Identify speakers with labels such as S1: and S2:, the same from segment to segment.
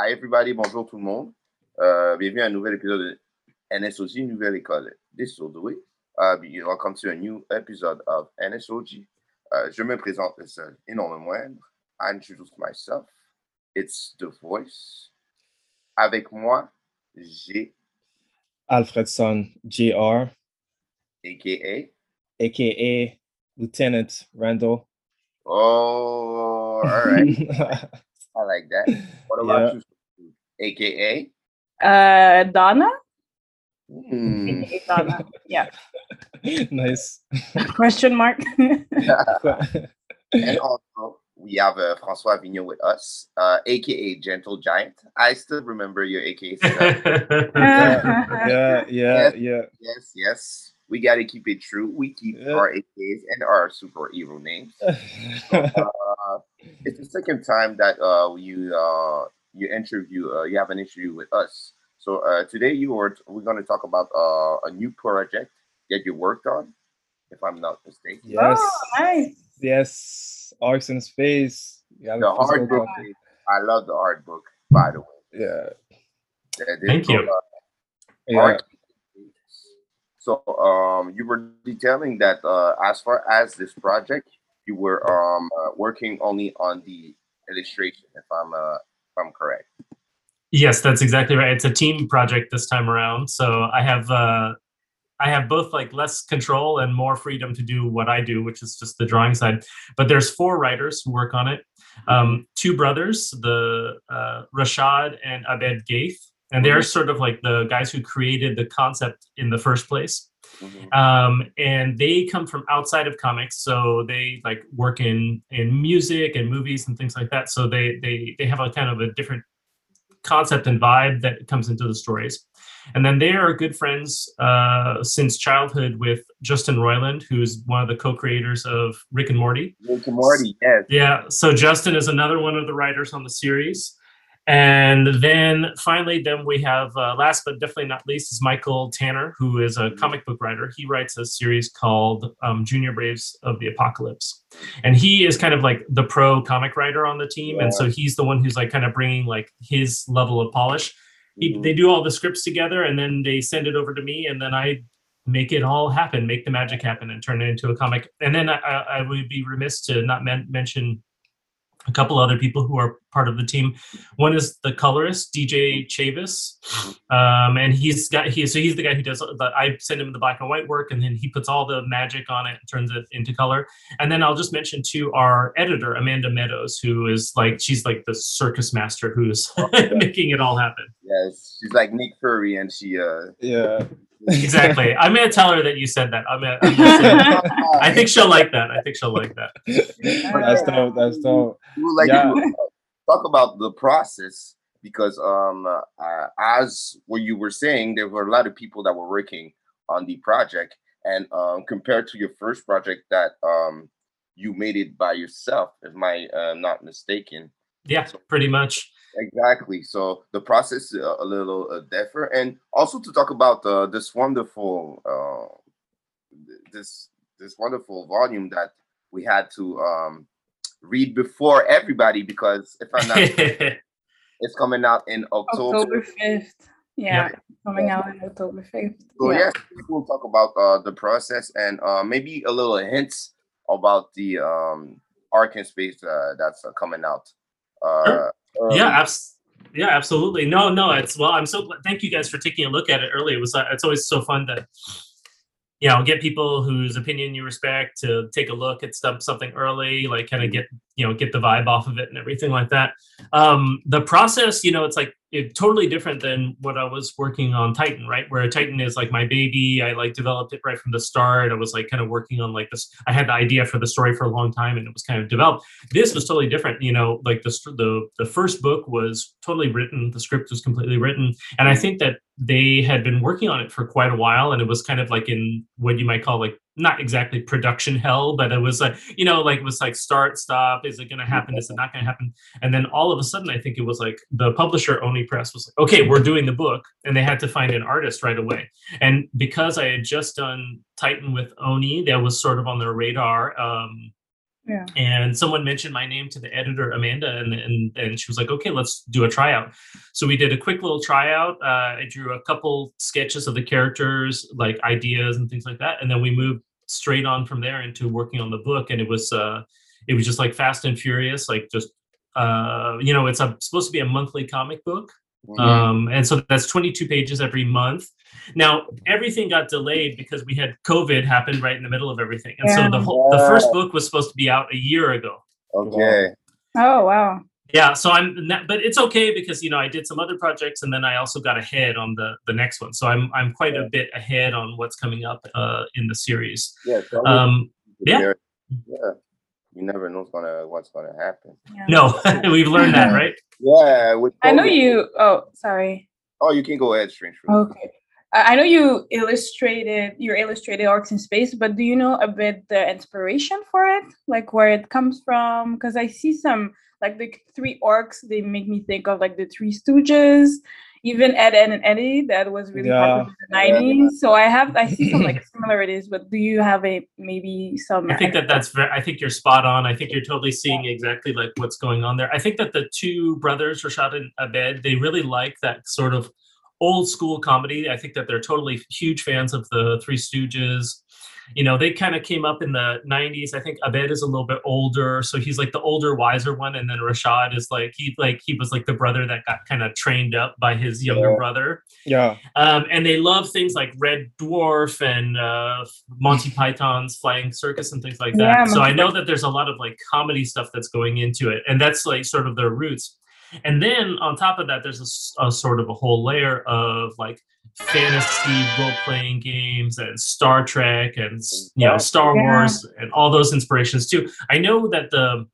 S1: hi everybody, bonjour tout le monde. Euh, bienvenue à un nouvel épisode de NSOG, Nouvelle École d'Essodoué. Uh, welcome to a new episode of NSOG. Uh, je me présente seul et non le moindre. I introduce myself. It's The Voice. Avec moi, j'ai
S2: Alfredson Jr.,
S1: a.k.a.
S2: aka Lieutenant Randall.
S1: Oh, all right. I like that. What about
S2: Yeah.
S1: you, aka?
S3: Uh, Donna? AKA Donna. Yeah.
S2: nice.
S3: Question mark.
S1: and also, we have uh, Francois Vigneault with us, uh, aka Gentle Giant. I still remember your aka. stuff.
S2: yeah, yeah, yeah.
S1: yes, yes. We got to keep it true. We keep
S2: Yeah.
S1: our AKs and our superhero names. uh, it's the second time that uh, you uh, you interview uh, you have an interview with us. So uh, today you were we're going to talk about uh, a new project that you worked on, if I'm not mistaken.
S2: yes,
S3: Oh, nice.
S2: yes. Orcs in Space. Yeah,
S1: The hard book. is- I love the art book, by the way.
S2: Yeah,
S1: this
S4: Thank you.
S1: uh,
S2: yeah.
S1: So um, you were detailing that uh, as far as this project, you were um, uh, working only on the illustration, if I'm uh, if I'm correct.
S4: Yes, that's exactly right. It's a team project this time around. So I have uh, I have both like less control and more freedom to do what I do, which is just the drawing side. But there's four writers who work on it. Um, two brothers, the uh, Rashad and Abed Gheith, and they're sort of like the guys who created the concept in the first place.
S1: Mhm.
S4: um, and they come from outside of comics so they like work in in music and movies and things like that so they they they have a kind of a different concept and vibe that comes into the stories and then they are good friends uh, since childhood with justin roiland who's one of the co-creators of rick and morty
S1: Rick and Morty, yes.
S4: yeah. So Justin is another one of the writers on the series. And then finally, then we have uh, last but definitely not least is Michael Tanner, who is a comic book writer. He writes a series called um, Junior Braves of the Apocalypse, and he is kind of like the pro comic writer on the team. And so he's the one who's like kind of bringing like his level of polish. He,
S1: Mhm.
S4: they do all the scripts together, and then they send it over to me, and then I make it all happen, make the magic happen, and turn it into a comic. And then I, I, I would be remiss to not men- mention a couple other people who are part of the team. One is the colorist DJ Chavis, um, and he's got he so he's the guy who does. The, I send him the black and white work, and then he puts all the magic on it and turns it into color. And then I'll just mention to our editor Amanda Meadows, who is like she's like the circus master who's making it all happen.
S1: Yes, she's like Nick Fury, and she uh.
S2: Yeah.
S4: Exactly. I'm gonna tell her that you said that. I'm gonna, I'm gonna I think she'll like that. I think she'll like that.
S2: That's dope. That's dope.
S1: we like
S2: Yeah.
S1: talk about the process because um uh, as what you were saying there were a lot of people that were working on the project and um compared to your first project that um you made it by yourself if my uh, not mistaken
S4: Yeah, pretty much.
S1: Exactly so the process is a, a little uh, different and also to talk about uh, this wonderful uh this this wonderful volume that we had to um read before everybody because if i'm not it's coming out in october,
S3: October 5th. Yeah, coming out on October 5th.
S1: so
S3: yeah.
S1: yes we'll talk about uh the process and uh maybe a little hints about the um arc in space uh, that's uh, coming out uh early.
S4: yeah abs- yeah absolutely. No no it's well i'm so glad thank you guys for taking a look at it early. It was uh, it's always so fun to you know get people whose opinion you respect to take a look at stuff something early like kind of get you know get the vibe off of it and everything like that. Um the process you know it's like it, totally different than what i was working on titan right? Where titan is like my baby i like developed it right from the start. I was like kind of working on like this i had the idea for the story for a long time and it was kind of developed. This was totally different you know like the the the first book was totally written the script was completely written and i think that they had been working on it for quite a while and it was kind of like in what you might call like not exactly production hell but it was like you know like it was like start stop is it going to happen is it not going to happen? And then all of a sudden i think it was like the publisher oni press was like okay we're doing the book and they had to find an artist right away. And because i had just done titan with oni that was sort of on their radar um
S3: Yeah.
S4: and someone mentioned my name to the editor amanda and, and and she was like okay let's do a tryout. So we did a quick little tryout uh, i drew a couple sketches of the characters like ideas and things like that and then we moved straight on from there into working on the book and it was uh it was just like fast and furious like just uh you know it's a, supposed to be a monthly comic book
S1: Mhm.
S4: um, and so that's 22 pages every month. Now everything got delayed because we had COVID happen right in the middle of everything, and so the whole the first book was supposed to be out a year ago.
S1: okay
S3: Oh, wow.
S4: Yeah, so I'm, not- but it's okay because you know I did some other projects, and then I also got ahead on the the next one. So I'm I'm quite a bit ahead on what's coming up uh, in the series.
S1: yeah so
S4: Um, yeah.
S1: yeah you never know what's gonna what's gonna happen
S4: no, we've learned that, right?
S1: yeah with
S3: I know you. Oh, sorry.
S1: oh you can go ahead strange
S3: Okay. I I know you illustrated your illustrated Orcs in Space, but do you know a bit the inspiration for it, like where it comes from? Because I see some like the three orcs. They make me think of like the Three Stooges, even Ed, Ed and Eddie. That was really popular in the
S1: Yeah.
S3: nineties. So I have I see some like similarities. But do you have a maybe some?
S4: I think that that's very, I think you're spot on. I think you're totally seeing exactly like what's going on there. I think that the two brothers, Rashad and Abed, they really like that sort of old school comedy. I think that they're totally huge fans of the Three Stooges. You know, they kind of came up in the 90s. I think Abed is a little bit older, so he's like the older, wiser one, and then Rashad is like he like he was like the brother that got kind of trained up by his younger
S1: Yeah.
S4: brother
S2: Yeah.
S4: um, and they love things like Red Dwarf and uh, Monty Python's Flying Circus and things like that.
S3: Yeah,
S4: so I know that there's a lot of like comedy stuff that's going into it, and that's like sort of their roots. And then on top of that, there's a sort of a whole layer of like fantasy role playing games and Star Trek and you know Star Wars and all those inspirations too. I know that the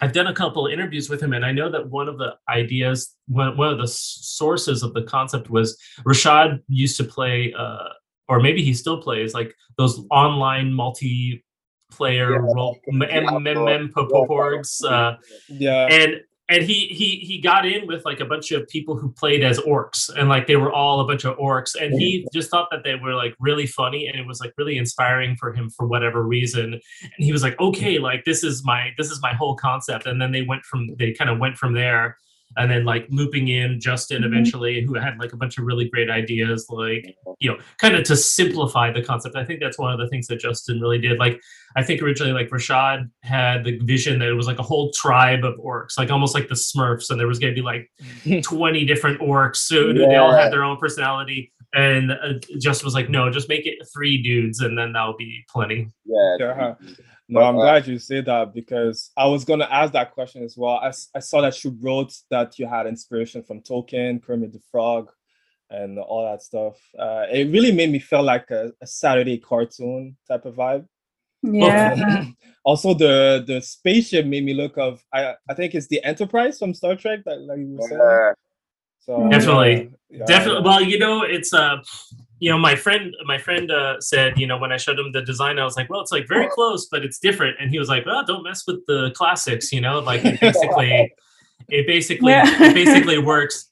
S4: I've done a couple of interviews with him, and I know that one of the ideas, one, one of the sources of the concept was Rashad used to play, uh, or maybe he still plays, like those online multiplayer yeah, role MMM boards. Uh,
S2: yeah,
S4: and and he he he got in with like a bunch of people who played as orcs and like they were all a bunch of orcs and he just thought that they were like really funny and it was like really inspiring for him for whatever reason. And he was like okay like this is my this is my whole concept. And then they went from they kind of went from there and then like looping in Justin mm-hmm. eventually, who had like a bunch of really great ideas, like you know, kind of to simplify the concept. I think that's one of the things that Justin really did. Like I think originally like Rashad had the vision that it was like a whole tribe of orcs, like almost like the Smurfs, and there was going to be like 20 different orcs. So yeah. they all had their own personality. And uh, Justin was like, no, just make it three dudes, and then that'll be plenty.
S1: Yeah.
S2: No, I'm glad you say that because I was going to ask that question as well. I, I saw that you wrote that you had inspiration from Tolkien, Kermit the Frog, and all that stuff. Uh, it really made me feel like a, a Saturday cartoon type of vibe.
S3: Yeah.
S2: also, the the spaceship made me look of I I think it's the Enterprise from Star Trek that like you were saying.
S4: So definitely, yeah, definitely. Well, you know, it's uh you know my friend my friend uh, said you know when i showed him the design i was like well it's like very close but it's different. And he was like well don't mess with the classics you know like it basically it basically yeah. it basically works.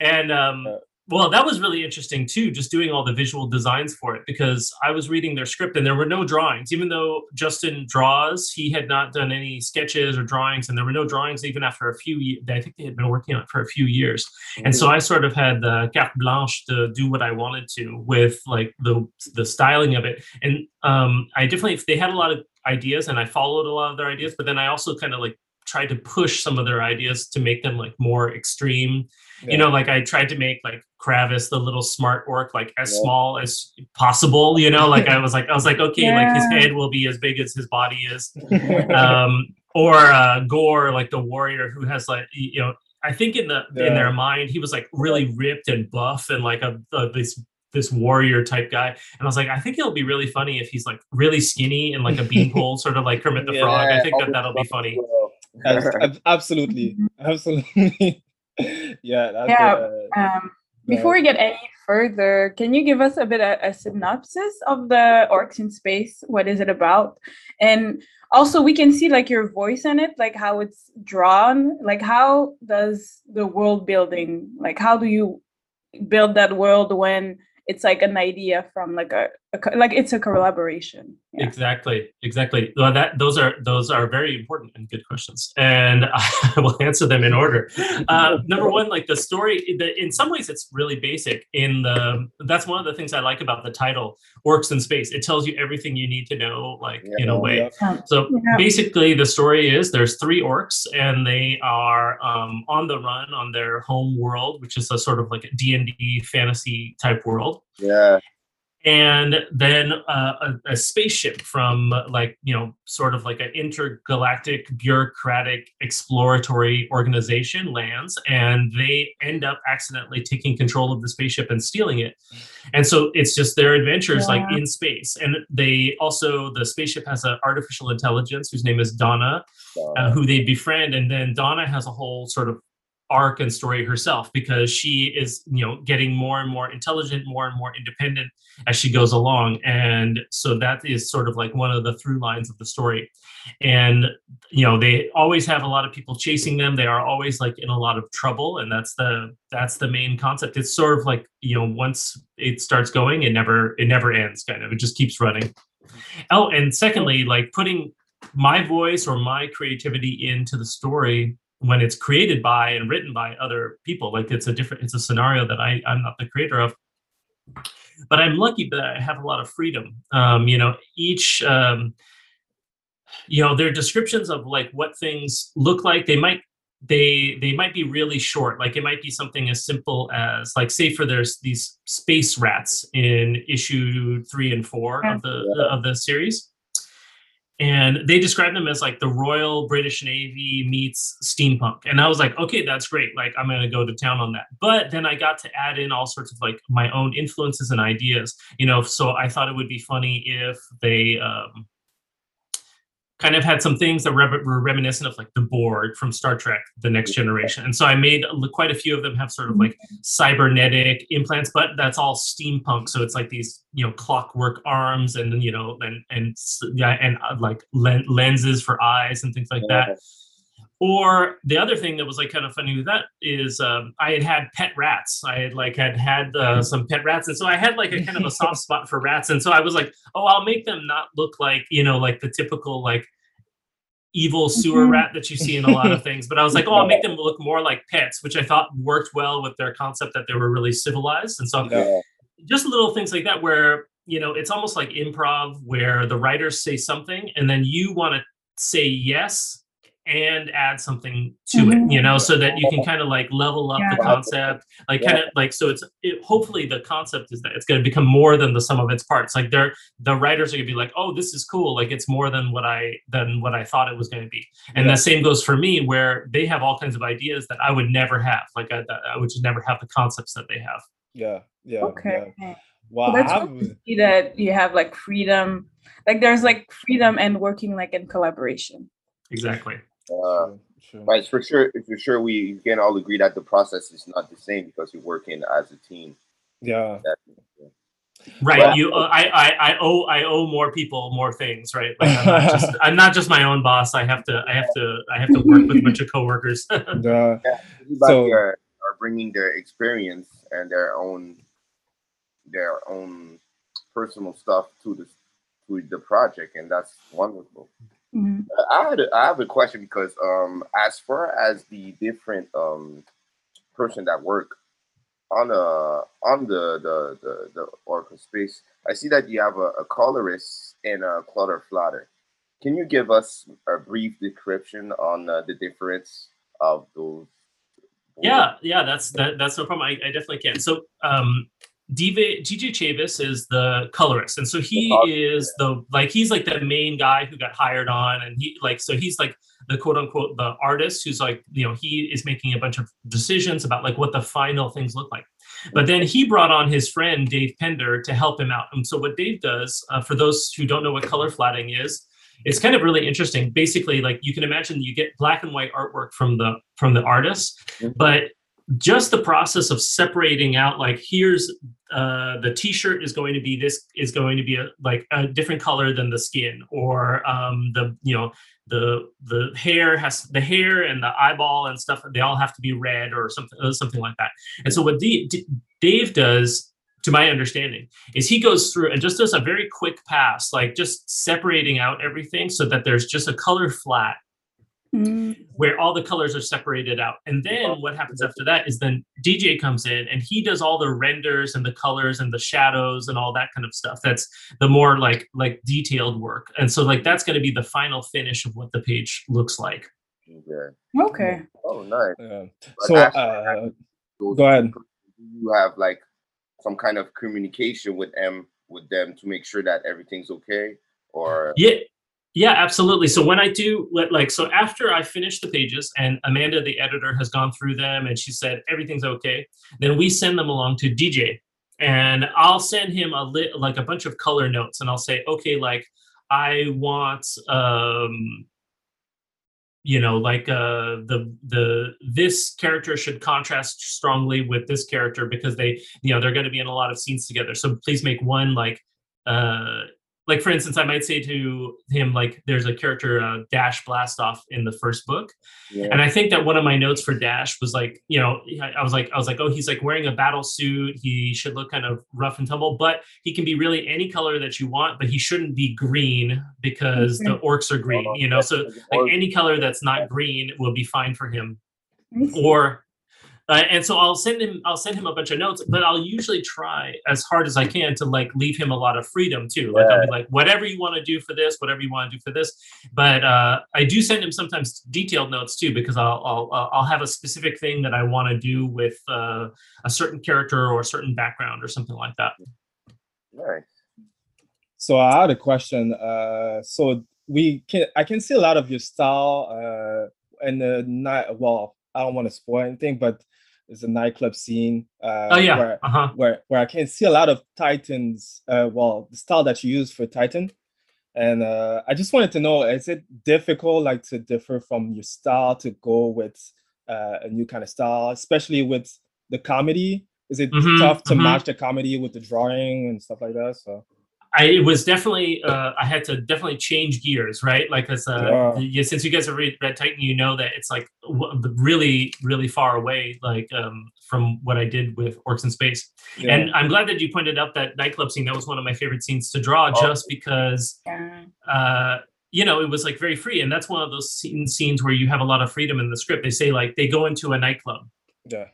S4: And um well that was really interesting too just doing all the visual designs for it because i was reading their script and there were no drawings. Even though justin draws he had not done any sketches or drawings and there were no drawings even after a few years i think they had been working on it for a few years. And so i sort of had the carte blanche to do what i wanted to with like the the styling of it. And um i definitely they had a lot of ideas and i followed a lot of their ideas but then i also kind of like tried to push some of their ideas to make them like more extreme. Yeah. you know like i tried to make like Kravis, the little smart orc, like as yeah. small as possible. You know, like I was like, I was like, okay, yeah. like his head will be as big as his body is. um, or uh, Gorr, like the warrior who has like, you know, I think in the yeah. in their mind he was like really ripped and buff and like a, a this this warrior type guy. And I was like, I think it'll be really funny if he's like really skinny and like a beanpole, sort of like Kermit the Frog. I think that that'll be funny.
S2: Absolutely, absolutely. yeah.
S3: yeah. Uh, um, before we get any further, can you give us a bit of a synopsis of the Orcs in Space? What is it about? And also, we can see like your voice in it, like how it's drawn. Like, how does the world building, like, how do you build that world when it's like an idea from like a, a like it's a collaboration.
S4: Yeah. exactly exactly. Well, that those are those are very important and good questions and i will answer them in order. Uh, number one like the story the, in some ways it's really basic in the that's one of the things i like about the title orcs in space. It tells you everything you need to know like yeah, in a way. yeah. so basically the story is there's three orcs and they are um, on the run on their home world which is a sort of like a d&d fantasy type world.
S1: Yeah
S4: and then uh, a, a, spaceship from like you know sort of like an intergalactic bureaucratic exploratory organization lands and they end up accidentally taking control of the spaceship and stealing it. And so it's just their adventures yeah. like in space. And they also the spaceship has an artificial intelligence whose name is donna uh, who they befriend. And then donna has a whole sort of arc and story herself because she is you know getting more and more intelligent more and more independent as she goes along. And so that is sort of like one of the through lines of the story. And you know they always have a lot of people chasing them. They are always like in a lot of trouble and that's the that's the main concept. It's sort of like you know once it starts going it never it never ends kind of. It just keeps running. Oh and secondly like putting my voice or my creativity into the story when it's created by and written by other people. Like it's a different it's a scenario that i i'm not the creator of. But i'm lucky that i have a lot of freedom. Um, you know each um, you know their descriptions of like what things look like. They might they they might be really short. Like it might be something as simple as like say for there's these space rats in issue three and four of the of the series and they described them as like the Royal British Navy meets steampunk. And I was like, okay, that's great. Like, I'm going to go to town on that. But then I got to add in all sorts of like my own influences and ideas, you know. So I thought it would be funny if they, um, kind of had some things that were, were reminiscent of like the Borg from Star Trek: The Next Generation, and so I made quite a few of them have sort of like cybernetic implants, but that's all steampunk. So it's like these you know clockwork arms and you know and and yeah and uh, like len- lenses for eyes and things like that. Or the other thing that was like kind of funny with that is um, I had had pet rats. I had like had had uh, some pet rats, and so I had like a kind of a soft spot for rats. And so I was like, oh, I'll make them not look like you know like the typical like evil sewer
S3: Mhm.
S4: rat that you see in a lot of things. But I was like, oh, I'll make them look more like pets, which I thought worked well with their concept that they were really civilized. And so
S2: Yeah.
S4: just little things like that where you know it's almost like improv where the writers say something and then you want to say yes and add something to
S3: Mhm.
S4: it you know so that you can kind of like level up the concept like kind of like so it's it, hopefully the concept is that it's going to become more than the sum of its parts like they're the writers are going to be like oh this is cool like it's more than what i than what i thought it was going to be and
S2: Yeah.
S4: the same goes for me where they have all kinds of ideas that i would never have like i, I would just never have the concepts that they have
S2: Yeah. Yeah.
S3: Okay.
S2: Yeah.
S3: Well,
S2: Wow. I
S3: that's
S2: have,
S3: good to see that you have like freedom. Like there's like freedom and working like in collaboration.
S4: exactly
S1: Uh,
S2: True, true.
S1: but for sure, for sure, we can all agree that the process is not the same because you're working as a team.
S2: Yeah.
S1: That-
S4: Right.
S1: Well-
S4: you, uh, I, I, I owe, I owe more people more things. Right. Like I'm not just, I'm not just my own boss. I have to, I have to, I have to work with a bunch of coworkers.
S2: Yeah.
S1: Everybody
S2: So-
S1: are, are bringing their experience and their own their own personal stuff to the to the project, and that's wonderful.
S3: Mhm.
S1: Uh, I had a, I have a question because um as far as the different um person that work on uh on the the the, the Orcs in Space, I see that you have a, a colorist and a clutter flatter. Can you give us a brief description on uh, the difference of those?
S4: yeah. Yeah. That's, that, that's no problem. I, I definitely can. So, um, DJ, Chavis is the colorist. And so he is the, like, he's like the main guy who got hired on. And he like, so he's like the quote unquote, the artist who's like, you know, he is making a bunch of decisions about like what the final things look like. But then he brought on his friend Dave Pender to help him out. And so what Dave does, uh, for those who don't know what color flatting is, it's kind of really interesting. Basically, like you can imagine, you get black and white artwork from the from the artist,
S1: Mhm.
S4: but just the process of separating out, like here's uh, the T-shirt is going to be this is going to be a, like a different color than the skin, or um, the you know the the hair has the hair and the eyeball and stuff. They all have to be red or something uh, something like that. And so what D- D- Dave does, to my understanding, is he goes through and just does a very quick pass, like just separating out everything so that there's just a color flat
S3: Mm.
S4: where all the colors are separated out. And then what happens after that is then DJ comes in and he does all the renders and the colors and the shadows and all that kind of stuff. That's the more like like detailed work. And so like that's going to be the final finish of what the page looks like.
S1: Yeah.
S3: Okay.
S1: Oh, nice.
S2: Yeah. So,
S1: after
S2: uh, go ahead.
S1: do you have like some kind of communication with them with them to make sure that everything's okay or
S4: Yeah. Yeah, absolutely. So when I do like so after I finish the pages and Amanda the editor has gone through them and she said everything's okay, then we send them along to DJ and I'll send him a lit like a bunch of color notes and I'll say okay like I want um you know like uh the the this character should contrast strongly with this character because they you know they're going to be in a lot of scenes together so please make one like uh like for instance i might say to him like there's a character uh, dash blast off in the first book.
S1: Yeah.
S4: and i think that one of my notes for dash was like you know i I was like i was like oh he's like wearing a battle suit. He should look kind of rough and tumble but he can be really any color that you want but he shouldn't be green because the orcs are green you know? so like any color that's not green will be fine for him. Or uh, and so I'll send him I'll send him a bunch of notes, but I'll usually try as hard as I can to like leave him a lot of freedom too. Like I'll be like, whatever you want to do for this, whatever you want to do for this. But uh, I do send him sometimes detailed notes too because I'll I'll I'll I'll have a specific thing that I want to do with uh, a certain character or a certain background or something like that.
S1: nice.
S2: So I had a question. Uh, so we can I can see a lot of your style uh in the night well, I don't want to spoil anything, but there's a nightclub scene uh
S4: Oh yeah.
S2: where
S4: Uh-huh.
S2: where where I can see a lot of Titans uh well the style that you use for Titan. And uh I just wanted to know is it difficult like to differ from your style to go with uh, a new kind of style, especially with the comedy? Is it
S4: Mhm,
S2: tough to
S4: mhm.
S2: match the comedy with the drawing and stuff like that? So
S4: I it was definitely uh, I had to definitely change gears, right? Like as uh,
S2: Yeah.
S4: yeah, since you guys have read Red Titan, you know that it's like w- really, really far away, like um, from what I did with Orcs in Space.
S2: yeah.
S4: And I'm glad that you pointed out that nightclub scene. That was one of my favorite scenes to draw,
S1: Oh.
S4: just because
S3: Yeah.
S4: uh, you know, it was like very free. And that's one of those scene, scenes where you have a lot of freedom in the script. They say like they go into a nightclub.
S2: yeah.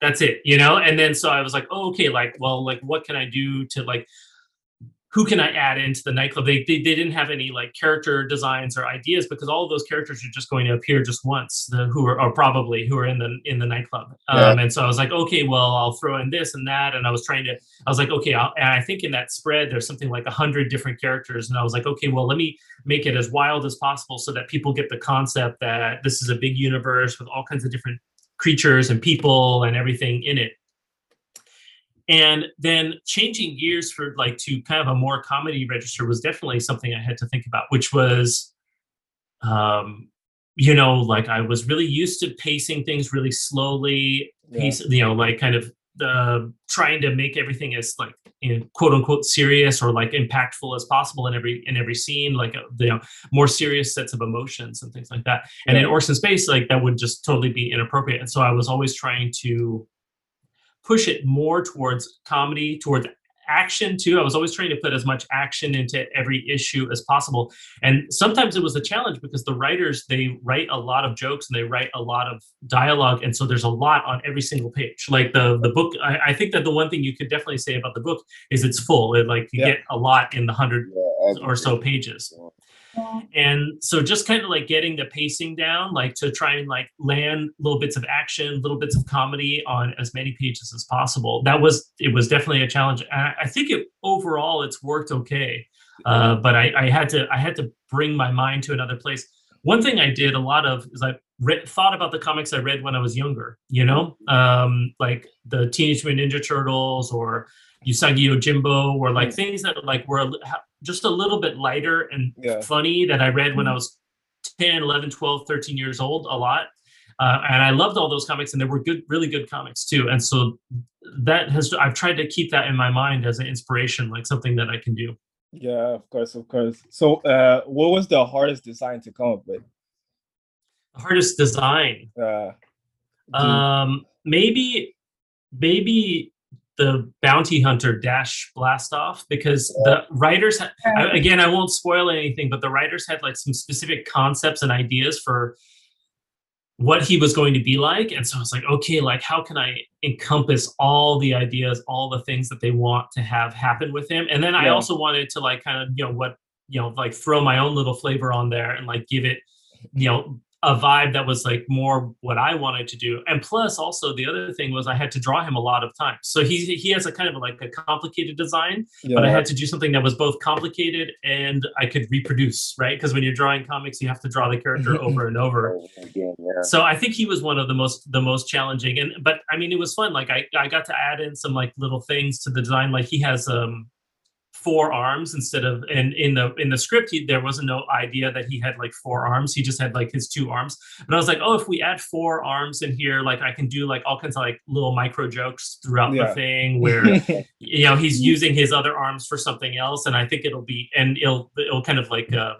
S4: That's it, you know? And then so I was like, oh, okay, like, well, like what can I do to like who can I add into the nightclub? They, they they didn't have any like character designs or ideas because all of those characters are just going to appear just once. The who are or probably who are in the in the nightclub.
S1: Yeah.
S4: Um, and so I was like, okay, well, I'll throw in this and that. And I was trying to, I was like, okay, I'll, and I think in that spread there's something like a hundred different characters. And I was like, okay, well, let me make it as wild as possible so that people get the concept that this is a big universe with all kinds of different creatures and people and everything in it and then changing gears for like to kind of a more comedy register was definitely something i had to think about which was um you know like i was really used to pacing things really slowly
S2: Yeah.
S4: pace you know like kind of the trying to make everything as like you know, quote unquote serious or like impactful as possible in every in every scene like uh, you know more serious sets of emotions and things like that. And in
S2: Orcs
S4: in Space like that would just totally be inappropriate. And so I was always trying to push it more towards comedy towards action too. I was always trying to put as much action into every issue as possible. And sometimes it was a challenge because the writers they write a lot of jokes and they write a lot of dialogue and so there's a lot on every single page. Like the the book i, I think that the one thing you could definitely say about the book is it's full. It like you
S2: Yeah.
S4: get a lot in the hundred
S1: Yeah,
S4: or so pages And so just kind of like getting the pacing down like to try and like land little bits of action little bits of comedy on as many pages as possible. That was it was definitely a challenge. And i, I think it overall it's worked okay. Uh, but I, I had to i had to bring my mind to another place. One thing i did a lot of is i re- thought about the comics i read when i was younger you know? Um, like the teenage mutant ninja turtles or usagi yojimbo or like things that like were a just a little bit lighter and
S2: Yeah.
S4: funny that I read when I was 10, 11, 12, 13 years old a lot. Uh, and I loved all those comics and they were good, really good comics too. And so that has, I've tried to keep that in my mind as an inspiration, like something that I can do.
S2: Yeah, of course, of course. So uh what was the hardest design to come up with?
S4: The hardest design.
S2: Uh
S4: Um, maybe, maybe the bounty hunter dash blast off because the writers ha- I, again i won't spoil anything but the writers had like some specific concepts and ideas for what he was going to be like. And so i was like okay like how can i encompass all the ideas all the things that they want to have happen with him? And then i also wanted to like kind of you know what you know like throw my own little flavor on there and like give it you know a vibe that was like more what I wanted to do. And plus also the other thing was I had to draw him a lot of times. So he he has a kind of like a complicated design, but I had to do something that was both complicated and I could reproduce, right? Because when you're drawing comics, you have to draw the character over and over.
S1: Again, yeah.
S4: So I think he was one of the most the most challenging. And but I mean it was fun. Like I, I got to add in some like little things to the design. Like he has um four arms instead of and in the in the script he, there wasn't no idea that he had like four arms. He just had like his two arms. But i was like oh if we add four arms in here like i can do like all kinds of like little micro jokes throughout
S2: Yeah.
S4: the thing where you know he's using his other arms for something else. And i think it'll be and it'll it'll kind of like um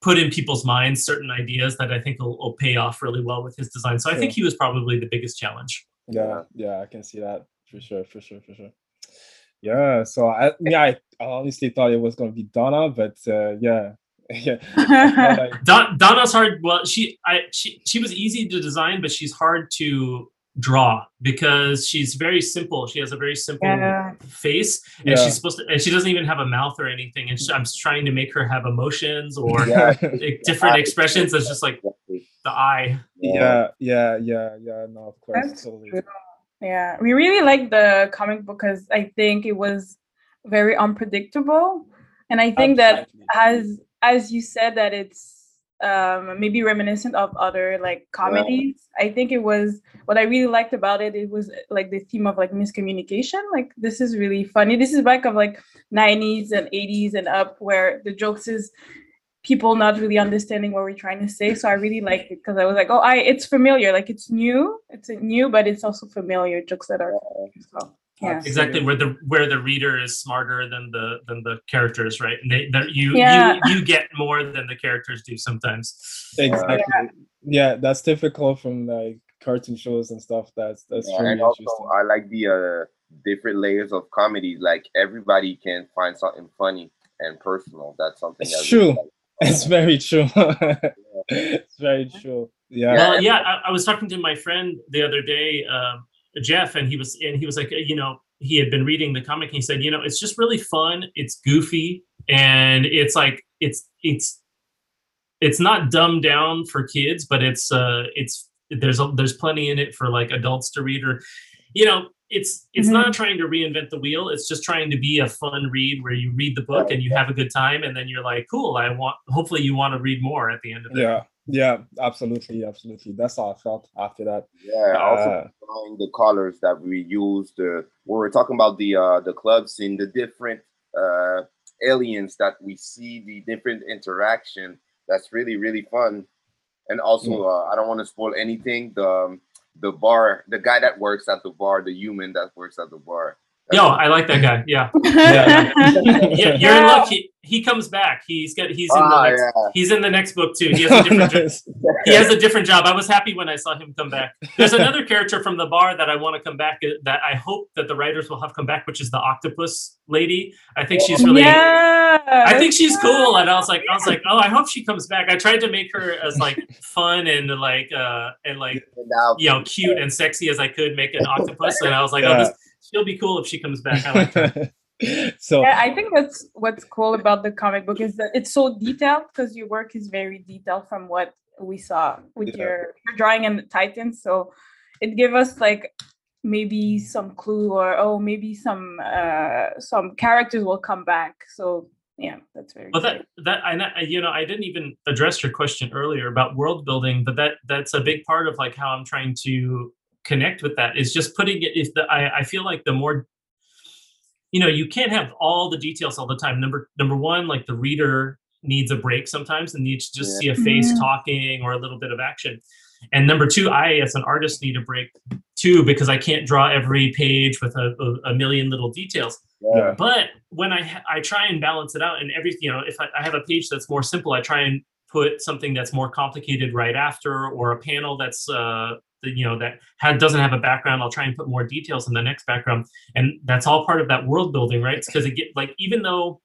S4: put in people's minds certain ideas that i think will, will pay off really well with his design. So i think he was probably the biggest challenge.
S2: Yeah, yeah, I can see that for sure, for sure, for sure. Yeah, so I yeah, I honestly thought it was gonna be Donna, but uh yeah. Yeah. Like-
S4: Don, Donna's hard. Well, she I she she was easy to design, but she's hard to draw because she's very simple. She has a very simple
S3: Yeah.
S4: face, and
S2: Yeah.
S4: she's supposed to, and she doesn't even have a mouth or anything. And she, I'm trying to make her have emotions or
S1: Yeah.
S4: different expressions. It's just like the eye.
S2: yeah, yeah, yeah, yeah. No, of course,
S3: That's
S2: totally.
S3: true. Yeah, we really like the comic book because I think it was very unpredictable, and I think that as as you said that it's um, maybe reminiscent of other like comedies. Yeah. I think it was what I really liked about it. It was like the theme of like miscommunication. Like this is really funny. This is back of like 90s and 80s and up where the jokes is people not really understanding what we're trying to say. So I really liked it because I was like, oh, I it's familiar. Like it's new. It's new, but it's also familiar jokes that are. So yeah.
S4: exactly where the where the reader is smarter than the than the characters right and they you yeah. you you get more than the characters do sometimes
S2: exactly yeah, yeah that's typical from like cartoon shows and stuff that's that's yeah,
S1: and also i like the uh different layers of comedy like everybody can find something funny and personal that's something
S2: it's true really like. It's very true it's very true yeah
S4: well yeah I, I, was talking to my friend the other day um, Jeff, and he was and he was like, you know, he had been reading the comic. And he said, you know, it's just really fun. It's goofy, and it's like it's it's it's not dumbed down for kids, but it's uh it's there's a, there's plenty in it for like adults to read or you know it's it's mm-hmm. not trying to reinvent the wheel it's just trying to be a fun read where you read the book and you have a good time and then you're like cool i want hopefully you want to read more at the end of it
S2: yeah yeah, absolutely, absolutely. That's how I felt after that.
S1: Yeah, also uh, the colors that we used. Uh, we were talking about the uh, the clubs and the different uh, aliens that we see, the different interaction. That's really really fun. And also, mm. uh, I don't want to spoil anything. The um, the bar, the guy that works at the bar, the human that works at the bar.
S4: Yo, I like that guy. Yeah. yeah. yeah you're in luck. He, he comes back. He's got he's in the ah, next, yeah. he's in the next book too. He has a different he has a different job. I was happy when I saw him come back. There's another character from the bar that I want to come back uh, that I hope that the writers will have come back, which is the octopus lady. I think she's really yeah. I think she's cool. And I was like, I was like, oh, I hope she comes back. I tried to make her as like fun and like uh and like you know cute and sexy as I could make an octopus. And I was like, oh, this she'll be cool if she comes back. I like her.
S3: so yeah, I think that's what's cool about the comic book is that it's so detailed because your work is very detailed from what we saw with yeah. your, your drawing and the Titans. So it gave us like maybe some clue or oh maybe some uh some characters will come back. So yeah, that's very.
S4: But that that I you know I didn't even address your question earlier about world building, but that that's a big part of like how I'm trying to connect with that is just putting it if the I, I feel like the more you know you can't have all the details all the time number number one like the reader needs a break sometimes and needs to just yeah. see a face mm-hmm. talking or a little bit of action and number two i as an artist need a break too because i can't draw every page with a, a, a million little details yeah. but when i i try and balance it out and everything you know if I, I have a page that's more simple i try and put something that's more complicated right after or a panel that's uh, you know that had, doesn't have a background i'll try and put more details in the next background and that's all part of that world building right because it get like even though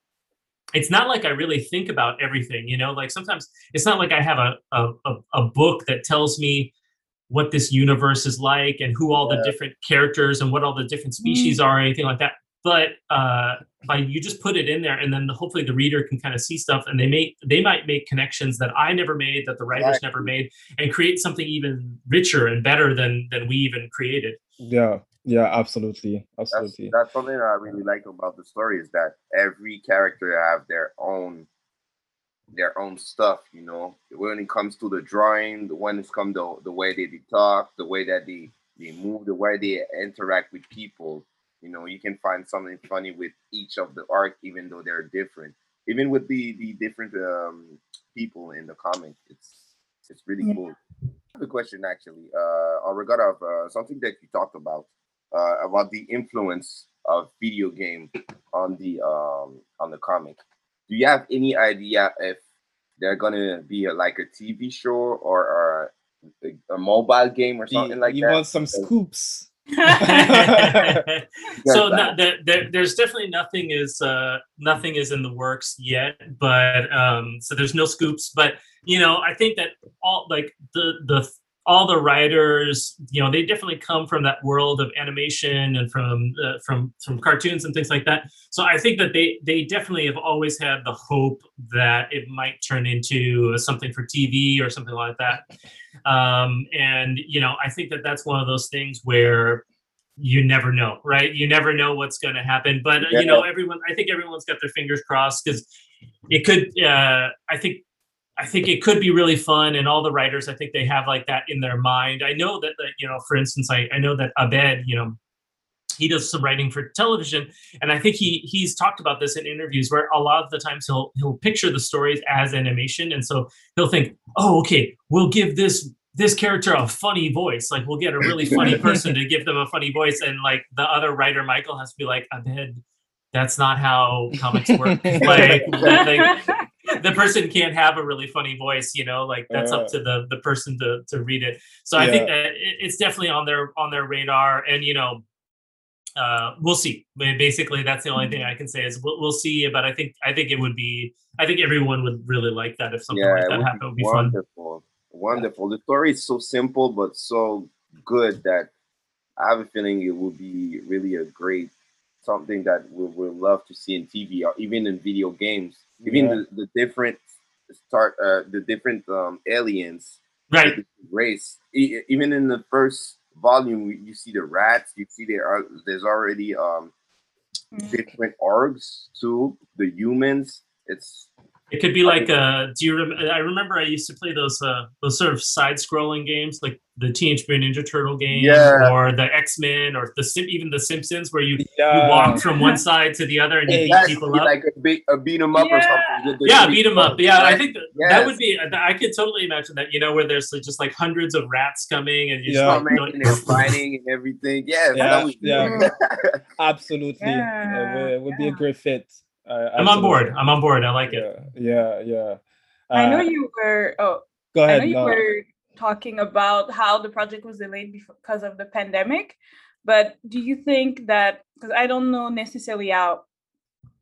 S4: it's not like i really think about everything you know like sometimes it's not like i have a a, a book that tells me what this universe is like and who all yeah. the different characters and what all the different species mm. are or anything like that but uh, by you just put it in there and then hopefully the reader can kind of see stuff and they may they might make connections that i never made that the writers exactly. never made and create something even richer and better than than we even created.
S2: Yeah yeah absolutely absolutely.
S1: that's, that's something i really like about the story is that every character have their own their own stuff you know? When it comes to the drawing the when it's come to the way they talk the way that they they move the way they interact with people you know, you can find something funny with each of the arc, even though they're different. Even with the the different um, people in the comic, it's it's really yeah. cool. The question actually, uh, on regard of uh, something that you talked about uh, about the influence of video game on the um, on the comic. Do you have any idea if they're gonna be a, like a TV show or, or a, a, mobile game or something
S2: you,
S1: like
S2: you
S1: that?
S2: You want some scoops?
S4: so no, there, there, there's definitely nothing is uh, nothing is in the works yet, but um, so there's no scoops. But you know, I think that all like the the all the writers, you know, they definitely come from that world of animation and from uh, from from cartoons and things like that. So I think that they they definitely have always had the hope that it might turn into something for TV or something like that. Um, and you know, I think that that's one of those things where you never know, right? You never know what's going to happen. But yeah. you know, everyone, I think everyone's got their fingers crossed because it could. Uh, I think I think it could be really fun, and all the writers, I think they have like that in their mind. I know that, that you know, for instance, I, I know that Abed, you know, he does some writing for television, and I think he he's talked about this in interviews where a lot of the times he'll he'll picture the stories as animation, and so he'll think, oh, okay, we'll give this this character a funny voice, like we'll get a really funny person to give them a funny voice, and like the other writer Michael has to be like, Abed, that's not how comics work. like, like the person can't have a really funny voice you know like that's up to the the person to to read it. So i think that it, it's definitely on their on their radar and you know uh we'll see. Basically that's the only thing i can say is we'll, we'll see but i think i think it would be i think everyone would really like that if something
S1: Yeah,
S4: like that happened it would be
S1: be
S4: fun.
S1: wonderful. Wonderful. The story is so simple but so good that I have a feeling it will be really a great something that we will love to see in TV or even in video games. Even the, the different start uh the different um aliens
S4: right
S1: race. E- even in the first volume you you see the rats, you see there are there's already um different orcs too, the humans. It's
S4: it could be like uh do you rem- i remember i used to play those uh those sort of side scrolling games like the teenage mutant ninja turtle game
S1: Yeah.
S4: or the x-men or the Sim- even the simpsons where you
S2: Yeah.
S4: you walk from one side to the other and you beat
S1: Yes,
S4: people up
S1: like a beat a beat 'em up or something. The- the
S4: yeah
S1: three
S4: beat 'em up
S1: orcs,
S4: yeah i
S1: right?
S4: think that, that would be i could totally imagine that you know where there's like, just like hundreds of rats coming and you
S2: yeah.
S4: just like,
S1: and they're fighting and everything. Yes,
S2: Yeah, yeah. Absolutely,
S3: Yeah,
S2: it, would, it would be a great fit. Uh,
S4: i'm on board i'm on board i like it
S2: Yeah, yeah, yeah.
S3: I know
S2: Uh,
S3: you were. Oh,
S2: Go ahead.
S3: I know you
S2: No.
S3: were talking about how the project was delayed because of the pandemic, but do you think that because I don't know necessarily how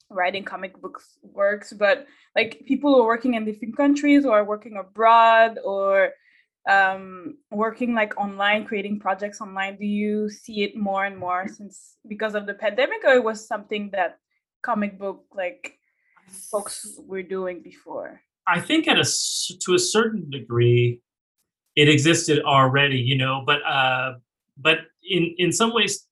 S3: writing comic books works, but like people who are working in different countries or are working abroad or um working like online creating projects online do you see it more and more since because of the pandemic or it was something that comic book like folks were doing before
S4: I think at a to a certain degree, it existed already, you know. But uh, but in in some ways,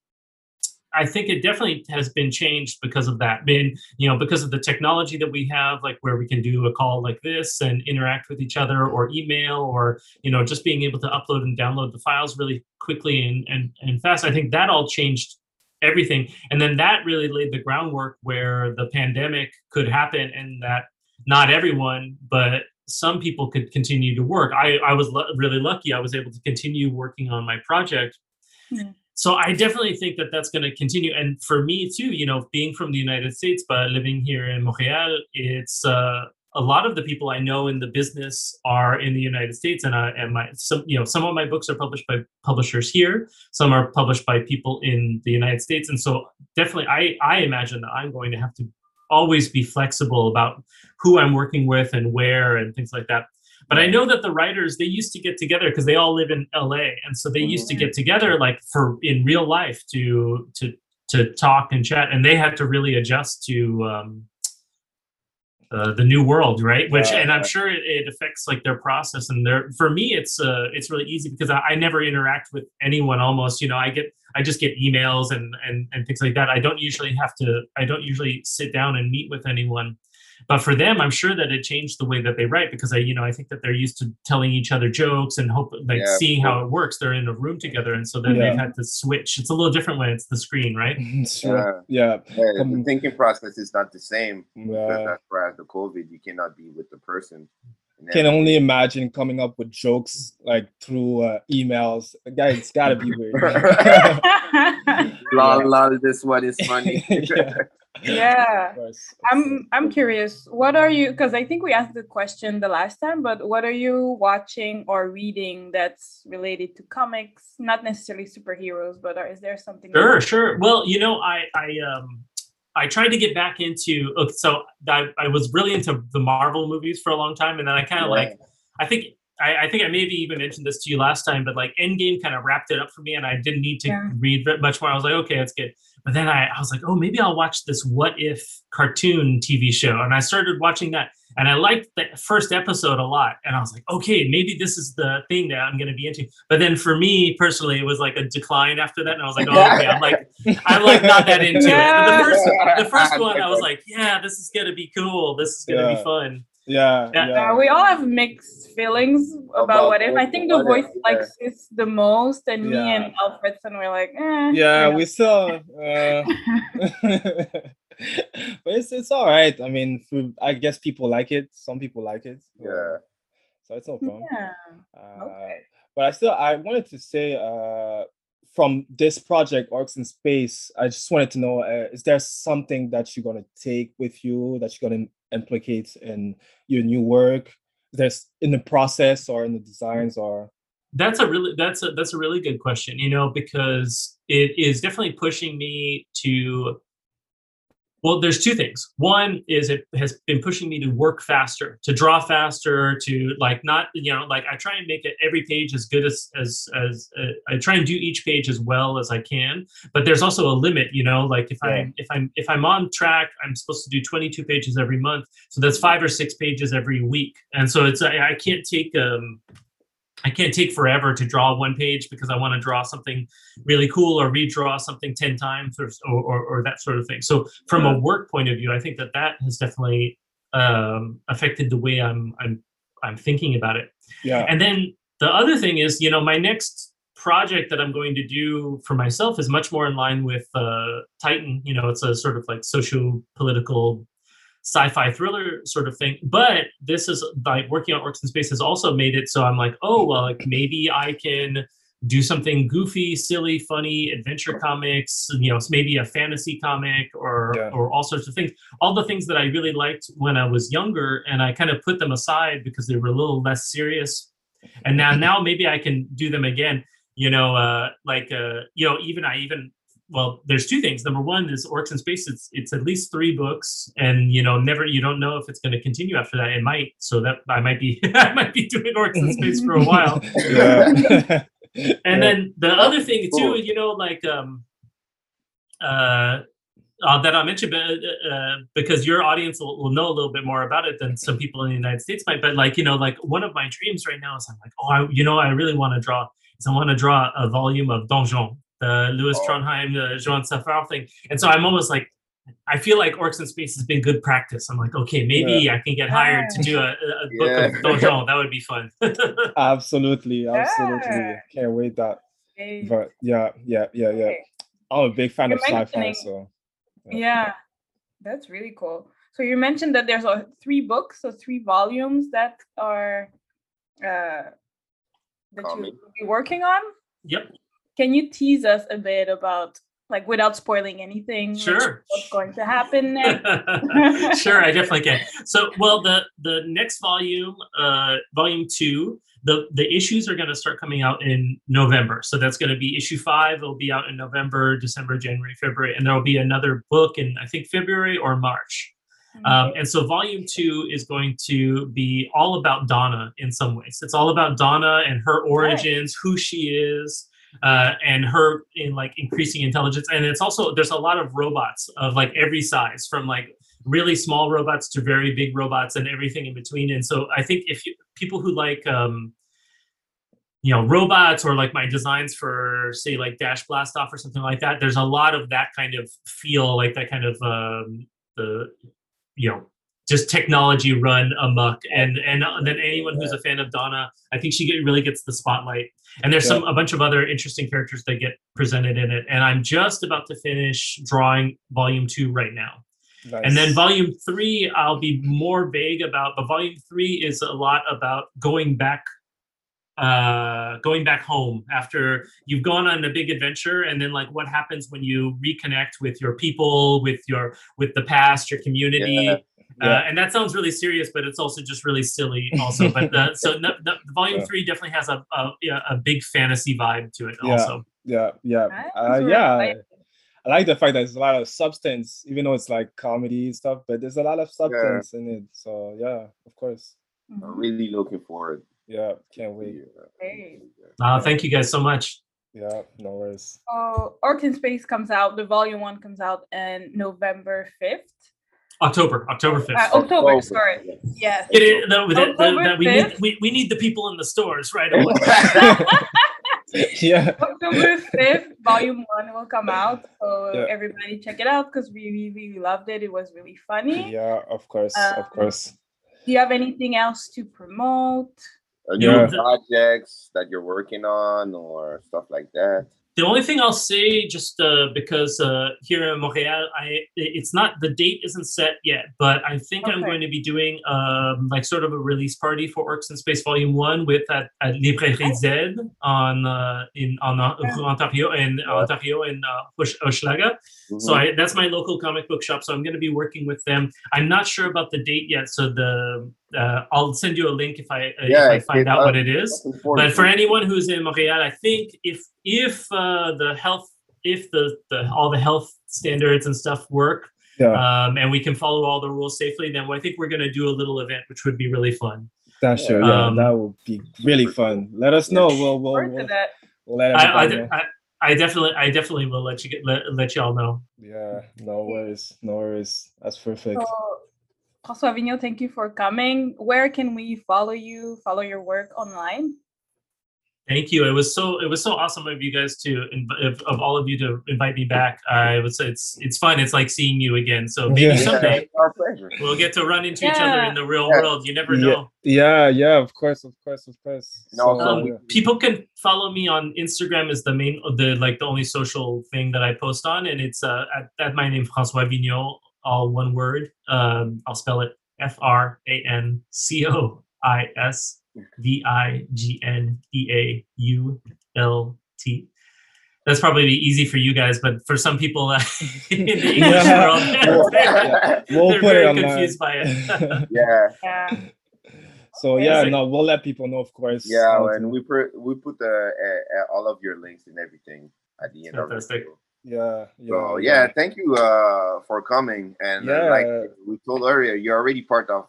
S4: I think it definitely has been changed because of that. Been you know because of the technology that we have, like where we can do a call like this and interact with each other, or email, or you know just being able to upload and download the files really quickly and and and fast. I think that all changed everything. And then that really laid the groundwork where the pandemic could happen and that not everyone but some people could continue to work. I i was really lucky. I was able to continue working on my project.
S3: Yeah.
S4: so i definitely think that that's going to continue. And for me too you know being from the united states but living here in montreal it's uh a lot of the people I know in the business are in the United States, and I and my some you know some of my books are published by publishers here, some are published by people in the United States, and so definitely I I imagine that I'm going to have to always be flexible about who I'm working with and where and things like that. But I know that the writers they used to get together because they all live in LA, and so they used to get together like for in real life to to to talk and chat, and they had to really adjust to. Um, uh, the new world, right? Which, and I'm sure it, it affects like their process and their. For me, it's uh, it's really easy because I, I never interact with anyone. Almost, you know, I get I just get emails and and and things like that. I don't usually have to. I don't usually sit down and meet with anyone. But for them, I'm sure that it changed the way that they write because I, you know, I think that they're used to telling each other jokes and hope like
S1: Yeah,
S4: seeing how it works. They're in a room together, and so then
S2: Yeah.
S4: they've had to switch. It's a little different when it's the screen, right?
S2: sure. Yeah.
S1: Yeah, the
S2: Um,
S1: thinking process is not the same because
S2: Yeah.
S1: that's why the COVID you cannot be with the person. And
S2: Can only imagine coming up with jokes like through uh, emails. Guys, it's gotta be weird.
S1: lol, lol, this one is funny.
S2: yeah.
S3: Yeah. I'm I'm curious. What are you? Because I think we asked the question the last time, but what are you watching or reading that's related to comics? Not necessarily superheroes, but are, is there something?
S4: Sure, sure. Well, you know, I I um I tried to get back into so I, I was really into the Marvel movies for a long time, and then I kind of
S1: Yeah.
S4: like I think I, I, think I maybe even mentioned this to you last time, but like Endgame kind of wrapped it up for me, and I didn't need to yeah. read much more. I was like, okay, that's good. But then I, I was like, oh, maybe I'll watch this What If cartoon TV show, and I started watching that, and I liked the first episode a lot, and I was like, okay, maybe this is the thing that I'm going to be into. But then for me personally, it was like a decline after that, and I was like, oh, okay, I'm like, I'm like not that into yeah. it. But the first, the first one, I was like, yeah, this is going to be cool. This is going to yeah. be fun.
S2: Yeah, yeah.
S3: yeah. Uh, we all have mixed feelings about, about what if. I think the voice if, likes yeah. this the most, and me and Alfredson were like, eh,
S2: yeah, we still. Uh, but it's it's all right. I mean, for, I guess people like it. Some people like it.
S1: Yeah.
S2: So it's no problem.
S3: Yeah. Uh, okay.
S2: But I still I wanted to say uh from this project orcs in space i just wanted to know uh, is there something that you're going to take with you that you're going to implicate in your new work? There's in the process or in the designs or?
S4: That's a really that's a that's a really good question you know because it is definitely pushing me to well, there's two things. One is it has been pushing me to work faster, to draw faster, to like not, you know, like I try and make it every page as good as as as uh, I try and do each page as well as I can. But there's also a limit, you know, like if. I if I'm if I'm on track, I'm supposed to do 22 pages every month, so that's five or six pages every week, and so it's I, I can't take um I can't take forever to draw one page because I want to draw something really cool or redraw something 10 times or, or, or that sort of thing. So from a work point of view, I think that that has definitely um, affected the way I'm, I'm, I'm thinking about it.
S2: Yeah.
S4: And then the other thing is, you know, my next project that I'm going to do for myself is much more in line with uh, Titan. You know, it's a sort of like socio political sci-fi thriller sort of thing. But this is like working on Orcs in Space has also made it so I'm like, oh well, like maybe I can do something goofy, silly, funny, adventure comics, you know, maybe a fantasy comic or yeah. or all sorts of things. All the things that I really liked when I was younger, and I kind of put them aside because they were a little less serious. And now now maybe I can do them again. You know, uh, like uh, you know, even I even well there's two things number one is orcs in space it's it's at least three books and you know never you don't know if it's going to continue after that it might so that i might be i might be doing orcs in space for a while yeah. and then the other thing too you know like um uh uh, that I mentioned, uh, uh, because your audience will, will, know a little bit more about it than some people in the United States might. But like you know, like one of my dreams right now is I'm like, oh, I, you know, I really want to draw. Is I want to draw a volume of Donjon, the Lewis oh. Trondheim, the Joann Sfar thing. And so I'm almost like, I feel like Orcs in Space has been good practice. I'm like, okay, maybe yeah. I can get hired to do a, a book yeah. of Donjon. That would be fun.
S2: absolutely, absolutely. Yeah. Can't wait that. But yeah, yeah, yeah, yeah. I'm a big fan You're of sci-fi, so
S3: yeah. yeah. that's really cool. So you mentioned that there's a three books, so three volumes that are uh, that you will be working on.
S4: Yep.
S3: Can you tease us a bit about like without spoiling anything
S4: sure.
S3: what's going to happen
S4: next? Sure i definitely can. So well the the next volume uh volume two the the issues are going to start coming out in november. So that's going to be issue five it'll be out in november december january february and there'll be another book in i think february or march. Mm-hmm. um, and so volume two is going to be all about Donna in some ways. It's all about Donna and her origins, who she is, uh, and her in like increasing intelligence. And it's also there's a lot of robots of like every size, from like really small robots to very big robots and everything in between. And so I think if you, people who like um, you know robots or like my designs for say like Dash Blast Off or something like that, there's a lot of that kind of feel, like that kind of um, the you know just technology run amok. And and then anyone who's a fan of donna i think she get, really gets the spotlight. And there's some a bunch of other interesting characters that get presented in it. And i'm just about to finish drawing volume two right now. Nice. and then volume three i'll be more vague about but volume three is a lot about going back uh going back home after you've gone on a big adventure. And then like what happens when you reconnect with your people with your with the past your community? Yeah yeah. Uh, and that sounds really serious, but it's also just really silly, also. but uh, so no, no, volume yeah. three definitely has a, a, a big fantasy vibe to it,
S2: yeah.
S4: also.
S2: Yeah, yeah, uh, yeah. I like the fact that there's a lot of substance, even though it's like comedy stuff, but there's a lot of substance in it. So yeah, of course.
S1: I'm really looking forward
S2: Yeah, can't wait.
S3: Hey.
S4: Uh, thank you guys so much.
S2: Yeah, no worries.
S3: So Orcs in Space comes out. The volume one comes out in November fifth.
S4: October, October fifth.
S3: Uh, October, sorry. Yes.
S4: It is, that, that, that,
S3: October
S4: that we, need, we, we need the people in the stores right away.
S2: yeah.
S3: October 5th, volume one will come out. So
S2: Yeah.
S3: everybody check it out because we really, really loved it. It was really funny.
S2: Yeah, of course, of
S3: Um,
S2: course.
S3: Do you have anything else to promote?
S1: Uh, new
S2: Yeah.
S1: projects that you're working on or stuff like that.
S4: The only thing I'll say, just uh, because uh, here in Montreal, I it's not the date isn't set yet, but I think I'm going to be doing um, like sort of a release party for Orcs in Space Volume One with at, at Librairie Z on uh, in on uh, Ontario and Ontario and uh, Hoch- Hochelaga. So. I, that's my local comic book shop. So I'm going to be working with them. I'm not sure about the date yet, so the uh, I'll send you a link if I uh,
S1: Yeah,
S4: if I find out what it is. But for anyone who's in Montreal, I think if if uh, the health if the, the all the health standards and stuff work
S2: Yeah,
S4: um, and we can follow all the rules safely, then I think we're going to do a little event, which would be really fun.
S2: that's sure. Yeah,
S4: um,
S2: that would be really fun. Let us know. We'll we'll,
S3: Forward to
S2: we'll, we'll let
S4: I, I,
S2: know.
S4: I, I definitely I definitely will let you get let, let y'all know.
S2: Yeah, no worries, no worries. That's perfect.
S3: So, François Vigneault, thank you for coming. Where can we follow you, follow your work online?
S4: Thank you. It was so it was so awesome of you guys to of, of all of you to invite me back. I would say it's it's fun. It's like seeing you again. So maybe
S2: Yeah.
S1: Yeah,
S4: someday
S1: it's
S4: we'll get to run into each other in the real
S1: Yeah.
S4: world. You never know.
S2: Yeah, yeah, of course, of course, of course.
S1: And also
S4: Um,
S2: yeah.
S4: people can follow me on Instagram is the main the like the only social thing that I post on, and it's uh at, at my name François Vigneault, all one word. Um, I'll spell it F R A N C O I S V I G N E A U L T. That's probably easy for you guys, but for some people uh, in the English
S2: Yeah.
S4: world,
S2: Yeah. We'll
S4: they're
S2: put
S4: very
S2: it online.
S4: confused by it.
S1: yeah,
S3: Yeah.
S2: So yeah,
S4: Amazing.
S2: no, we'll let people know, of course.
S1: yeah, and we put we put the uh, uh, all of your links and everything at the end
S4: Fantastic.
S1: of the video.
S2: Yeah, yeah,
S1: So yeah, thank you uh, for coming. And uh, like we told earlier, you're already part of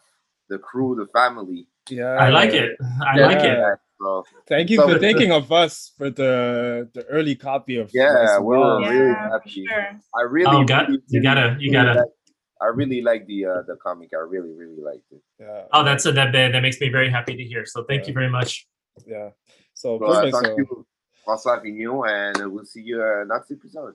S1: the crew, the family.
S2: yeah.
S4: I like it. I like it.
S1: So
S2: Thank you
S1: So-
S2: for thinking of us for the the early copy of
S1: Yeah, we're
S2: Love.
S3: Yeah,
S1: really
S3: for
S1: happy.
S3: sure.
S1: I really,
S4: Oh, got-
S1: really,
S4: you gotta- you gotta.
S1: like- I really like the uh, the comic. I really, really liked it.
S2: Yeah,
S4: Oh, that's a, that that makes me very happy to hear. So thank you very much.
S2: yeah. So
S1: So, uh,
S2: perfect.
S1: thank
S2: So
S1: you, François Vigneault, and we'll see you uh, next episode.